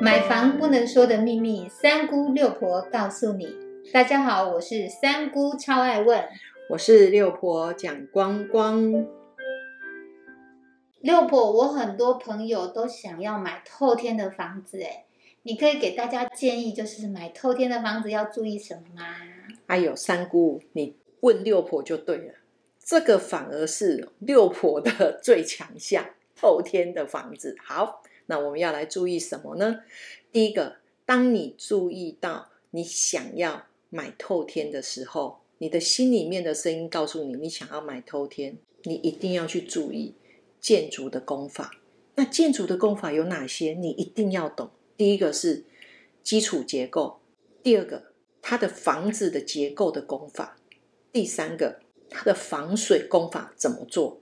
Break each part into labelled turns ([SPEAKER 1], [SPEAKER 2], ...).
[SPEAKER 1] 买房不能说的秘密，三姑六婆告诉你。大家好，我是三姑，超爱问。
[SPEAKER 2] 我是六婆蒋光光。
[SPEAKER 1] 六婆，我很多朋友都想要买透天的房子，哎，你可以给大家建议，就是买透天的房子要注意什么吗？
[SPEAKER 2] 哎呦，三姑，你问六婆就对了，这个反而是六婆的最强项，透天的房子。好。那我们要来注意什么呢？第一个，当你注意到你想要买透天的时候，你的心里面的声音告诉你，你想要买透天，你一定要去注意建筑的功法。那建筑的功法有哪些？你一定要懂。第一个是基础结构，第二个它的房子的结构的功法，第三个它的防水功法怎么做，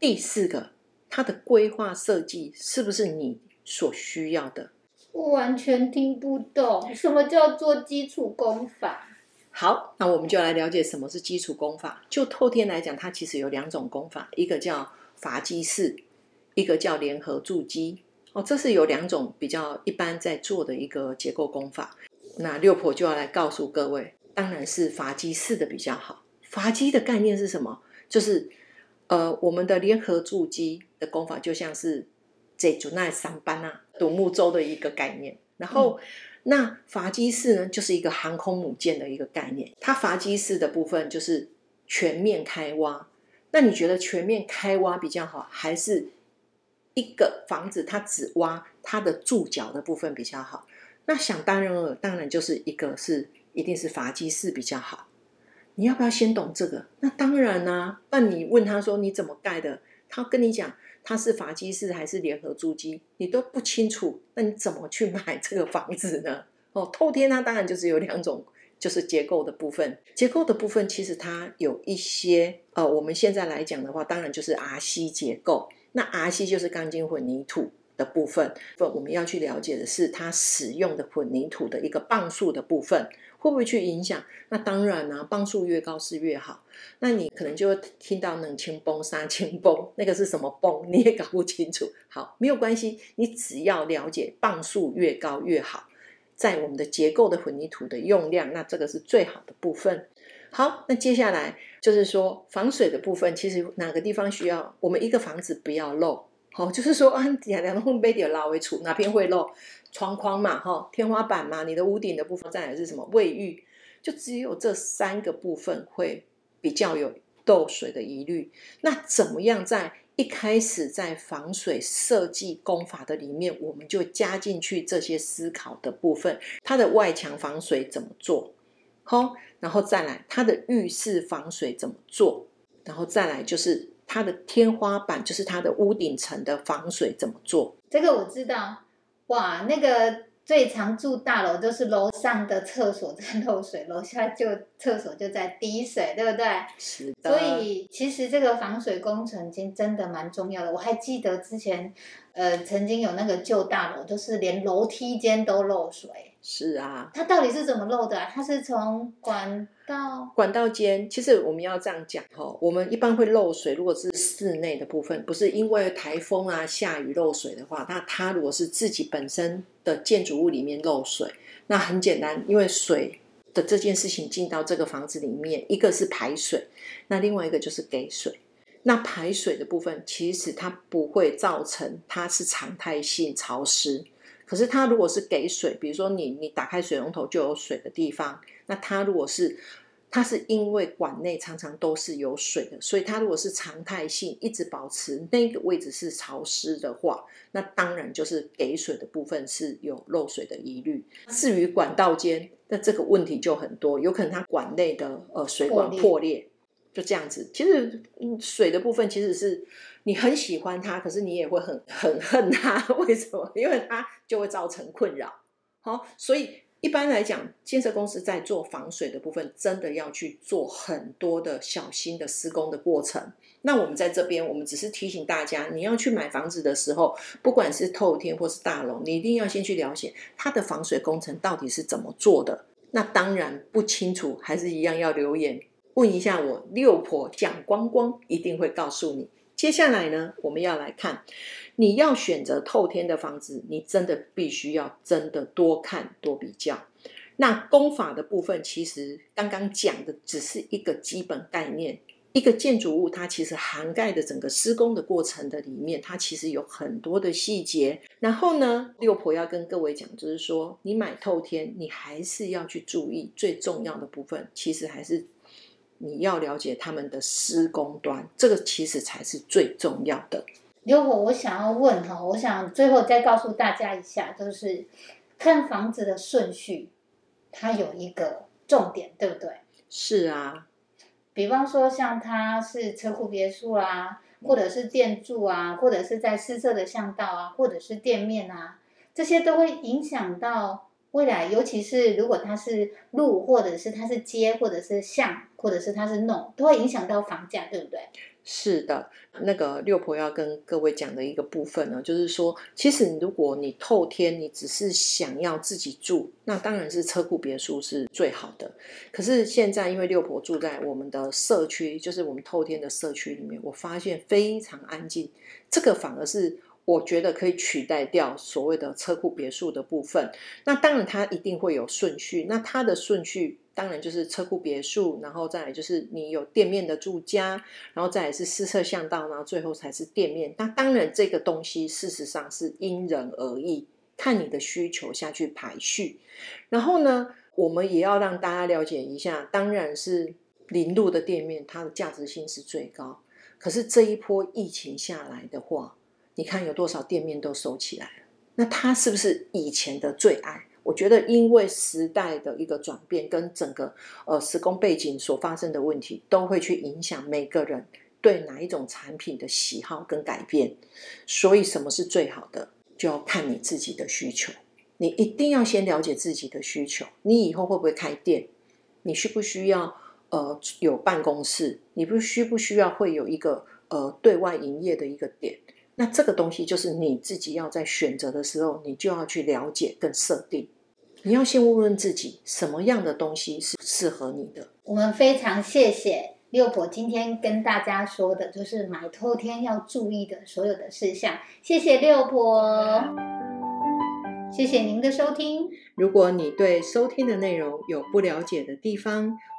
[SPEAKER 2] 第四个。它的规划设计是不是你所需要的？
[SPEAKER 1] 我完全听不懂，什么叫做基础功法？
[SPEAKER 2] 好，那我们就来了解什么是基础功法。就透天来讲，它其实有两种功法，一个叫法基式，一个叫联合筑基。哦，这是有两种比较一般在做的一个结构功法。那六婆就要来告诉各位，当然是法基式的比较好。法基的概念是什么？就是呃，我们的联合筑基。功法就像是这组那三班啊，独木舟的一个概念。然后，那筏基式呢，就是一个航空母舰的一个概念。它筏基式的部分就是全面开挖。那你觉得全面开挖比较好，还是一个房子它只挖它的柱脚的部分比较好？那想当然了，当然就是一个是一定是筏基式比较好。你要不要先懂这个？那当然啦。那你问他说你怎么盖的，他跟你讲。它是法基式还是联合租基，你都不清楚，那你怎么去买这个房子呢？哦，透天它当然就是有两种，就是结构的部分。结构的部分其实它有一些，呃，我们现在来讲的话，当然就是 RC 结构。那 RC 就是钢筋混凝土的部分，我们要去了解的是它使用的混凝土的一个磅数的部分。会不会去影响？那当然啦，磅数越高是越好。那你可能就会听到冷清崩、沙清崩，那个是什么崩？你也搞不清楚。好，没有关系，你只要了解磅数越高越好，在我们的结构的混凝土的用量，那这个是最好的部分。好，那接下来就是说防水的部分，其实哪个地方需要？我们一个房子不要漏。好，就是说啊，两两个杯底拉为处，哪边会漏？窗框嘛，哈，天花板嘛，你的屋顶的部分，再来是什么？卫浴，就只有这三个部分会比较有漏水的疑虑。那怎么样在一开始在防水设计工法的里面，我们就加进去这些思考的部分？它的外墙防水怎么做？好，然后再来它的浴室防水怎么做？然后再来就是。它的天花板就是它的屋顶层的防水怎么做？
[SPEAKER 1] 这个我知道。哇，那个最常住大楼就是楼上的厕所在漏水，楼下就厕所就在滴水，对不对？
[SPEAKER 2] 是
[SPEAKER 1] 的。所以其实这个防水工程已经真的蛮重要的。我还记得之前，呃，曾经有那个旧大楼，就是连楼梯间都漏水。
[SPEAKER 2] 是啊。
[SPEAKER 1] 它到底是怎么漏的？啊它是从管道。
[SPEAKER 2] 管道间，其实我们要这样讲哈，我们一般会漏水。如果是室内的部分，不是因为台风啊、下雨漏水的话，那它如果是自己本身的建筑物里面漏水，那很简单，因为水的这件事情进到这个房子里面，一个是排水，那另外一个就是给水。那排水的部分，其实它不会造成它是常态性潮湿。可是它如果是给水，比如说你你打开水龙头就有水的地方，那它如果是它是因为管内常常都是有水的，所以它如果是常态性一直保持那个位置是潮湿的话，那当然就是给水的部分是有漏水的疑虑。至于管道间，那这个问题就很多，有可能它管内的呃水管破裂。就这样子，其实水的部分其实是你很喜欢它，可是你也会很很恨它。为什么？因为它就会造成困扰。好，所以一般来讲，建设公司在做防水的部分，真的要去做很多的小心的施工的过程。那我们在这边，我们只是提醒大家，你要去买房子的时候，不管是透天或是大楼，你一定要先去了解它的防水工程到底是怎么做的。那当然不清楚，还是一样要留言。问一下我六婆蒋光光一定会告诉你。接下来呢，我们要来看，你要选择透天的房子，你真的必须要真的多看多比较。那功法的部分，其实刚刚讲的只是一个基本概念。一个建筑物，它其实涵盖的整个施工的过程的里面，它其实有很多的细节。然后呢，六婆要跟各位讲，就是说，你买透天，你还是要去注意最重要的部分，其实还是你要了解他们的施工端，这个其实才是最重要的。
[SPEAKER 1] 如果，我想要问哈，我想最后再告诉大家一下，就是看房子的顺序，它有一个重点，对不对？
[SPEAKER 2] 是啊。
[SPEAKER 1] 比方说，像它是车库别墅啊，或者是店住啊，或者是在私设的巷道啊，或者是店面啊，这些都会影响到未来。尤其是如果它是路，或者是它是街，或者是巷，或者是它是弄，都会影响到房价，对不对？
[SPEAKER 2] 是的，那个六婆要跟各位讲的一个部分呢，就是说，其实如果你透天，你只是想要自己住，那当然是车库别墅是最好的。可是现在，因为六婆住在我们的社区，就是我们透天的社区里面，我发现非常安静，这个反而是。我觉得可以取代掉所谓的车库别墅的部分。那当然，它一定会有顺序。那它的顺序当然就是车库别墅，然后再来就是你有店面的住家，然后再来是私设巷道，然后最后才是店面。那当然，这个东西事实上是因人而异，看你的需求下去排序。然后呢，我们也要让大家了解一下，当然是零路的店面，它的价值性是最高。可是这一波疫情下来的话，你看有多少店面都收起来了，那它是不是以前的最爱？我觉得因为时代的一个转变跟整个呃施工背景所发生的问题，都会去影响每个人对哪一种产品的喜好跟改变。所以什么是最好的，就要看你自己的需求。你一定要先了解自己的需求。你以后会不会开店？你需不需要呃有办公室？你不需不需要会有一个呃对外营业的一个点？那这个东西就是你自己要在选择的时候，你就要去了解跟设定。你要先问问自己，什么样的东西是适合你的。
[SPEAKER 1] 我们非常谢谢六婆今天跟大家说的，就是买透天要注意的所有的事项。谢谢六婆，谢谢您的收听。
[SPEAKER 2] 如果你对收听的内容有不了解的地方，